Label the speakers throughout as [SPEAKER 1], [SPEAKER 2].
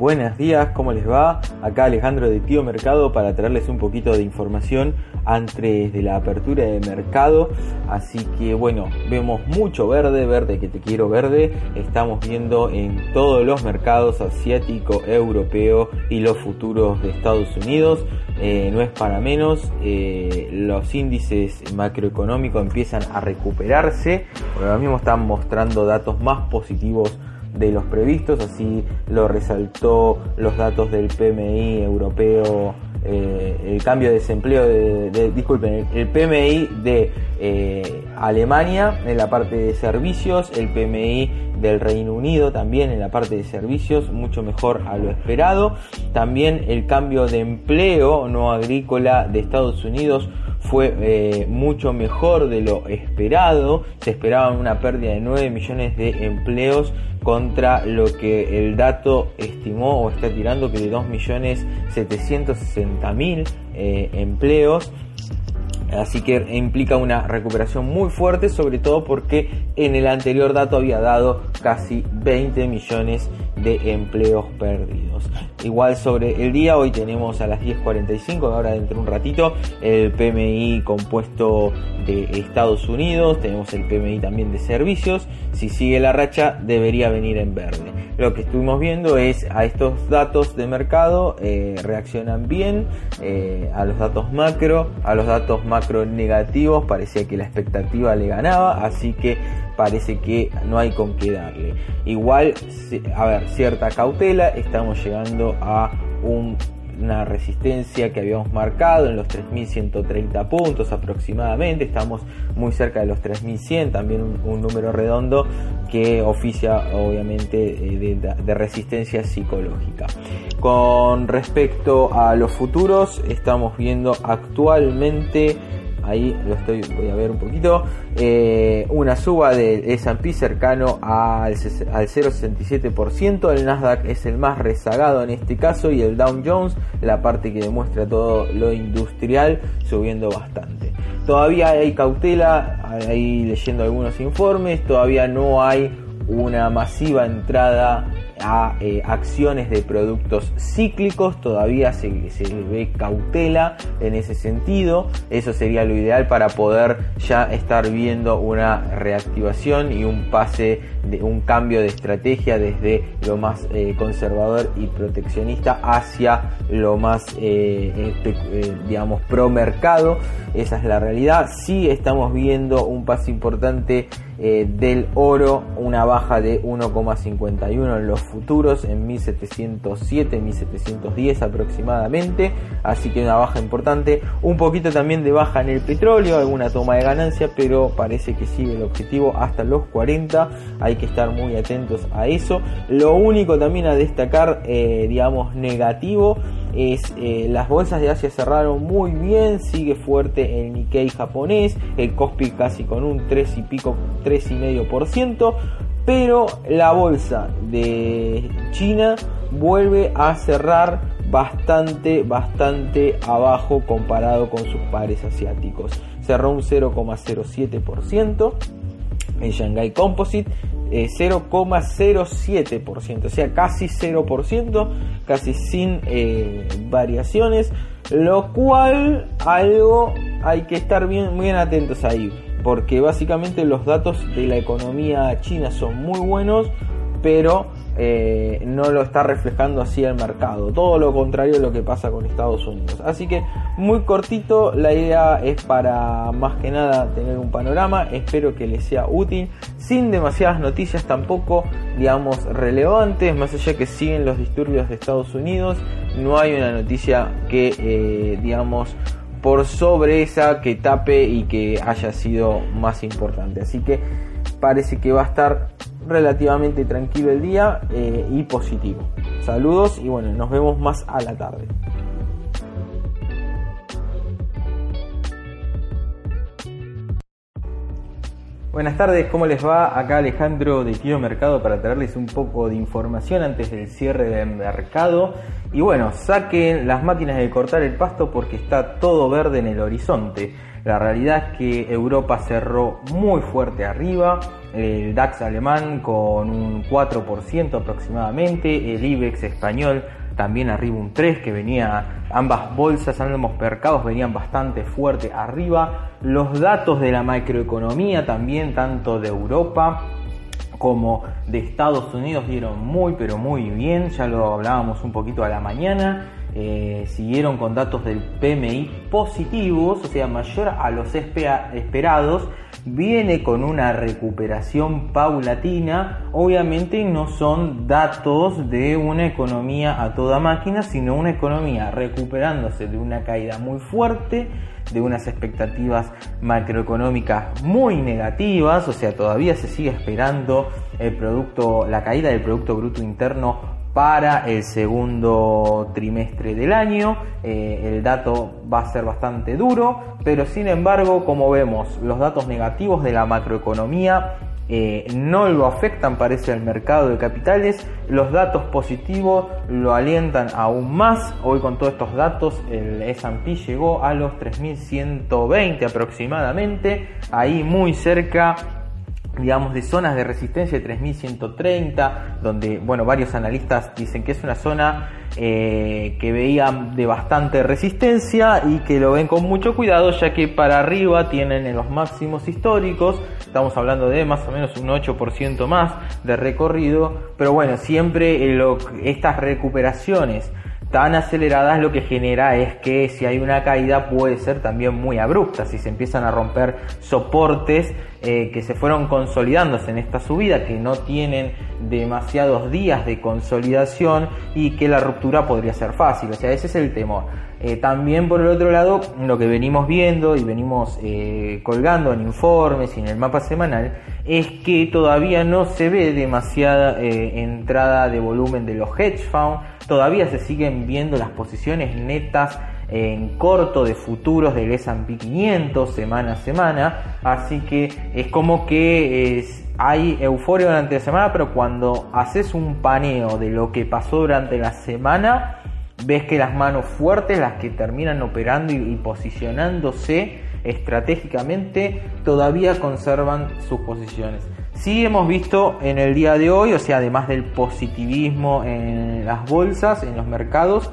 [SPEAKER 1] Buenos días, ¿cómo les va? Acá Alejandro de Tío Mercado para traerles un poquito de información antes de la apertura de mercado. Así que bueno, vemos mucho verde, verde que te quiero verde. Estamos viendo en todos los mercados asiático, europeo y los futuros de Estados Unidos. Eh, no es para menos, eh, los índices macroeconómicos empiezan a recuperarse. Ahora mismo están mostrando datos más positivos de los previstos, así lo resaltó los datos del PMI europeo, eh, el cambio de desempleo de, disculpen, el, PMI de eh, Alemania en la parte de servicios, el PMI del Reino Unido también en la parte de servicios, mucho mejor a lo esperado. También el cambio de empleo no agrícola de Estados Unidos fue eh, mucho mejor de lo esperado. Se esperaba una pérdida de 9 millones de empleos contra lo que el dato estimó o está tirando que de 2.760.000 eh, empleos. Así que implica una recuperación muy fuerte, sobre todo porque en el anterior dato había dado casi 20 millones de empleos perdidos. Igual sobre el día, hoy tenemos a las 10.45, ahora dentro de un ratito, el PMI compuesto de Estados Unidos, tenemos el PMI también de servicios, si sigue la racha debería venir en verde. Lo que estuvimos viendo es a estos datos de mercado eh, reaccionan bien, eh, a los datos macro, a los datos macro negativos parecía que la expectativa le ganaba, así que parece que no hay con qué darle. Igual, a ver, cierta cautela, estamos llegando a una resistencia que habíamos marcado en los 3.130 puntos aproximadamente, estamos muy cerca de los 3.100, también un, número redondo que oficia obviamente eh, de, de, resistencia psicológica. Con respecto a los futuros, estamos viendo actualmente ahí lo estoy, voy a ver un poquito, eh, una suba de S&P cercano al, al 0,67%, el Nasdaq es el más rezagado en este caso y el Dow Jones, la parte que demuestra todo lo industrial, subiendo bastante. Todavía hay cautela, ahí leyendo algunos informes, todavía no hay una masiva entrada a eh, acciones de productos cíclicos, todavía se, ve cautela en ese sentido, eso sería lo ideal para poder ya estar viendo una reactivación y un pase de un cambio de estrategia desde lo más eh, conservador y proteccionista hacia lo más eh, digamos pro mercado. Esa es la realidad. Sí estamos viendo un paso importante del oro una baja de 1,51 en los futuros en 1707, 1710 aproximadamente, así que una baja importante, un poquito también de baja en el petróleo, alguna toma de ganancia, pero parece que sigue el objetivo hasta los 40, hay que estar muy atentos a eso. Lo único también a destacar, eh, digamos, negativo, es eh, las bolsas de Asia cerraron muy bien, sigue fuerte el Nikkei japonés, el Kospi casi con un 3 y pico, 3,5%, pero la bolsa de China vuelve a cerrar bastante, bastante abajo comparado con sus pares asiáticos. Cerró un 0,07% en Shanghai Composite, 0,07%, eh, o sea, casi 0%, casi sin eh, variaciones, lo cual algo hay que estar bien, bien atentos ahí porque básicamente los datos de la economía china son muy buenos, pero eh, no lo está reflejando así el mercado. Todo lo contrario de lo que pasa con Estados Unidos. Así que muy cortito, la idea es para más que nada tener un panorama. Espero que les sea útil, sin demasiadas noticias tampoco, digamos, relevantes, más allá que siguen los disturbios de Estados Unidos. No hay una noticia que, eh, digamos, por sobre esa que tape y que haya sido más importante. Así que parece que va a estar relativamente tranquilo el día eh, y positivo. Saludos y bueno, nos vemos más a la tarde. Buenas tardes, ¿cómo les va? Acá Alejandro de Tío Mercado para traerles un poco de información antes del cierre del mercado. Y bueno, saquen las máquinas de cortar el pasto porque está todo verde en el horizonte. La realidad es que Europa cerró muy fuerte arriba, el DAX alemán con un 4% aproximadamente, el IBEX español también arriba un 3 que venía, ambas bolsas, ambos mercados venían bastante fuerte arriba. Los datos de la macroeconomía también, tanto de Europa como de Estados Unidos dieron muy pero muy bien, ya lo hablábamos un poquito a la mañana. Eh, siguieron con datos del PMI positivos, o sea, mayor a los esperados, viene con una recuperación paulatina, obviamente no son datos de una economía a toda máquina, sino una economía recuperándose de una caída muy fuerte, de unas expectativas macroeconómicas muy negativas, o sea, todavía se sigue esperando el producto, la caída del Producto Bruto Interno para el segundo trimestre del año. Eh, el dato va a ser bastante duro, pero sin embargo, como vemos, los datos negativos de la macroeconomía eh, no lo afectan, parece, al mercado de capitales. Los datos positivos lo alientan aún más. Hoy con todos estos datos el S&P llegó a los 3.120 aproximadamente, ahí muy cerca digamos, de zonas de resistencia de 3130, donde, bueno, varios analistas dicen que es una zona eh, que veían de bastante resistencia y que lo ven con mucho cuidado, ya que para arriba tienen en los máximos históricos, estamos hablando de más o menos un 8% más de recorrido, pero bueno, siempre estas recuperaciones tan aceleradas lo que genera es que si hay una caída puede ser también muy abrupta, si se empiezan a romper soportes eh, que se fueron consolidándose en esta subida, que no tienen demasiados días de consolidación y que la ruptura podría ser fácil, o sea, ese es el temor. Eh, también por el otro lado, lo que venimos viendo y venimos eh, colgando en informes y en el mapa semanal es que todavía no se ve demasiada entrada de volumen de los hedge funds, todavía se siguen viendo las posiciones netas en corto de futuros del S&P 500 semana a semana, así que es como que hay euforia durante la semana, pero cuando haces un paneo de lo que pasó durante la semana, ves que las manos fuertes, las que terminan operando y posicionándose estratégicamente, todavía conservan sus posiciones. Sí hemos visto en el día de hoy, o sea, además del positivismo en las bolsas, en los mercados,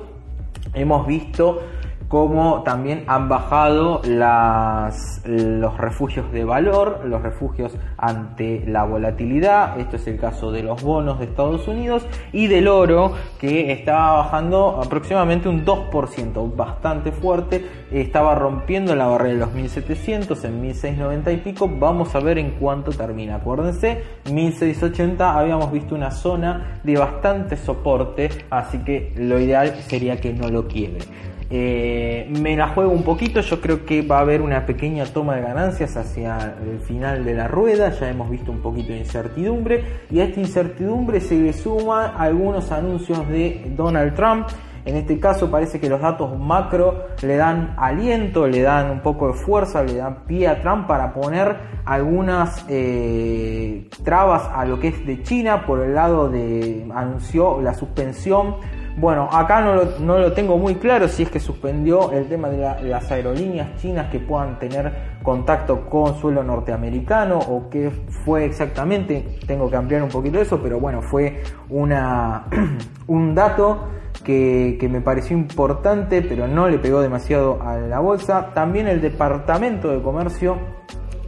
[SPEAKER 1] hemos visto como también han bajado las, los refugios de valor, los refugios ante la volatilidad, esto es el caso de los bonos de Estados Unidos y del oro que estaba bajando aproximadamente un 2%, bastante fuerte, estaba rompiendo la barrera de los 1700 en 1690 y pico, vamos a ver en cuánto termina, acuérdense, 1680 habíamos visto una zona de bastante soporte, así que lo ideal sería que no lo quiebre. Eh, me la juego un poquito, yo creo que va a haber una pequeña toma de ganancias hacia el final de la rueda, ya hemos visto un poquito de incertidumbre y a esta incertidumbre se le suma algunos anuncios de Donald Trump. En este caso parece que los datos macro le dan aliento, le dan un poco de fuerza, le dan pie a Trump para poner algunas eh, trabas a lo que es de China por el lado de anunció la suspensión bueno, acá no lo, tengo muy claro si es que suspendió el tema de, las aerolíneas chinas que puedan tener contacto con suelo norteamericano o qué fue exactamente. Tengo que ampliar un poquito eso, pero bueno, fue una, un dato que, que me pareció importante, pero no le pegó demasiado a la bolsa. También el Departamento de Comercio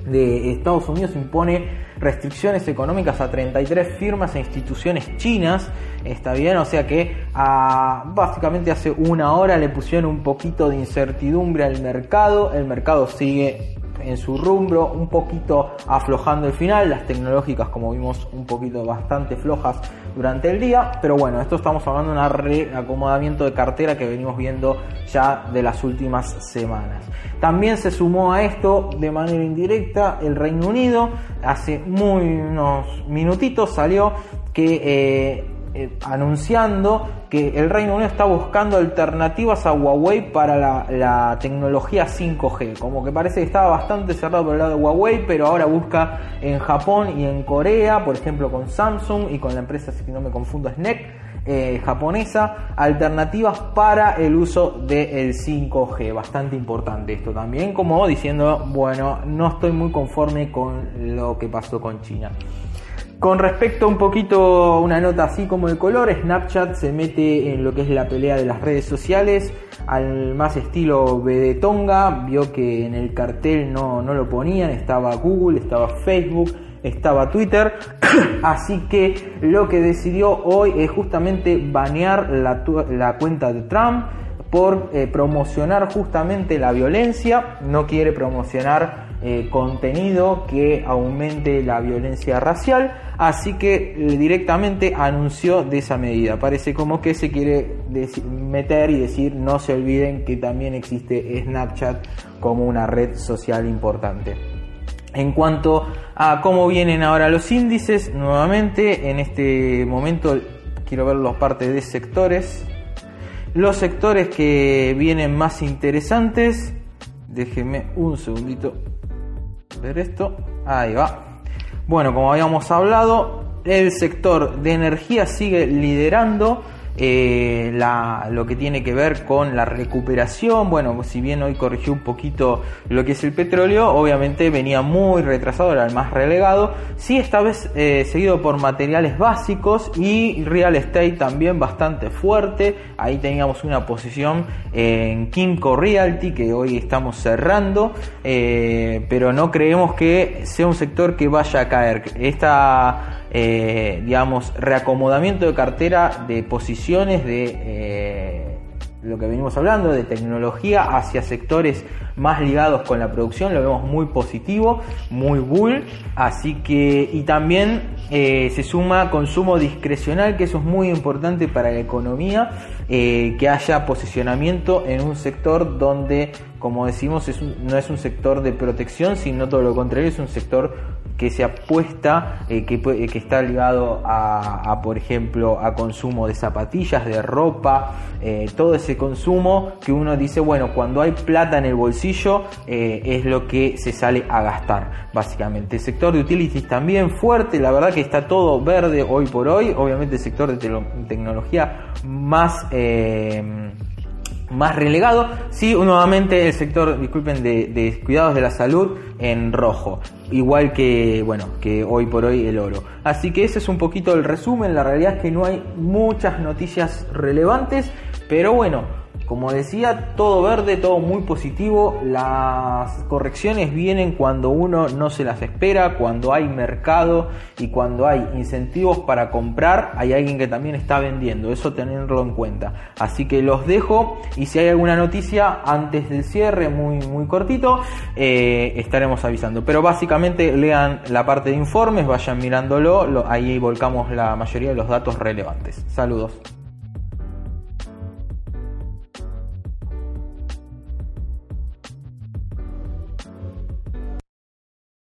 [SPEAKER 1] de Estados Unidos impone restricciones económicas a 33 firmas e instituciones chinas. Está bien, o sea que a, básicamente hace una hora le pusieron un poquito de incertidumbre al mercado. El mercado sigue en su rumbo, un poquito aflojando el final, las tecnológicas como vimos un poquito bastante flojas durante el día, pero bueno, esto estamos hablando de un reacomodamiento de cartera que venimos viendo ya de las últimas semanas. También se sumó a esto de manera indirecta el Reino Unido, hace muy unos minutitos salió que eh, eh, anunciando que el Reino Unido está buscando alternativas a Huawei para la, tecnología 5G. Como que parece que estaba bastante cerrado por el lado de Huawei, pero ahora busca en Japón y en Corea, por ejemplo con Samsung y con la empresa, si no me confundo, SNEC. Eh, japonesa alternativas para el uso del 5G. Bastante importante esto también, como diciendo, bueno, no estoy muy conforme con lo que pasó con China. Con respecto a un poquito, una nota así como el color, Snapchat se mete en lo que es la pelea de las redes sociales, al más estilo Tonga, vio que en el cartel no, no lo ponían, estaba Google, estaba Facebook, estaba Twitter, así que lo que decidió hoy es justamente banear la, la cuenta de Trump por eh, promocionar justamente la violencia, no quiere promocionar eh, contenido que aumente la violencia racial, así que eh, directamente anunció de esa medida. Parece como que se quiere meter y decir no se olviden que también existe Snapchat como una red social importante. En cuanto a cómo vienen ahora los índices, nuevamente en este momento quiero ver los partes de sectores. Los sectores que vienen más interesantes, déjenme un segundito ver esto. Ahí va. Bueno, como habíamos hablado, el sector de energía sigue liderando eh, lo que tiene que ver con la recuperación. Bueno, si bien hoy corrigió un poquito lo que es el petróleo, obviamente venía muy retrasado, era el más relegado. Sí, esta vez eh, seguido por materiales básicos y real estate también bastante fuerte. Ahí teníamos una posición en Kimco Realty que hoy estamos cerrando, eh, pero no creemos que sea un sector que vaya a caer. Esta eh, digamos, reacomodamiento de cartera de posiciones de eh, lo que venimos hablando, de tecnología hacia sectores más ligados con la producción, lo vemos muy positivo, muy bull, así que, y también eh, se suma consumo discrecional, que eso es muy importante para la economía, que haya posicionamiento en un sector donde, como decimos, no es un sector de protección, sino todo lo contrario, es un sector que se apuesta, eh, que, que, está ligado a, por ejemplo, a consumo de zapatillas, de ropa, eh, todo ese consumo que uno dice, bueno, cuando hay plata en el bolsillo eh, es lo que se sale a gastar, básicamente. El sector de utilities también fuerte, la verdad que está todo verde hoy por hoy, obviamente el sector de tecnología más más relegado. Sí, nuevamente el sector, disculpen, de, de, cuidados de la salud en rojo. Igual que, bueno, que hoy por hoy el oro. Así que ese es un poquito el resumen. La realidad es que no hay muchas noticias relevantes. Pero bueno, como decía, todo verde, todo muy positivo. Las correcciones vienen cuando uno no se las espera, cuando hay mercado y cuando hay incentivos para comprar, hay alguien que también está vendiendo. Eso tenerlo en cuenta. Así que los dejo y si hay alguna noticia antes del cierre, muy, muy cortito, eh, estaremos avisando. Pero básicamente lean la parte de informes, vayan mirándolo, ahí volcamos la mayoría de los datos relevantes. Saludos.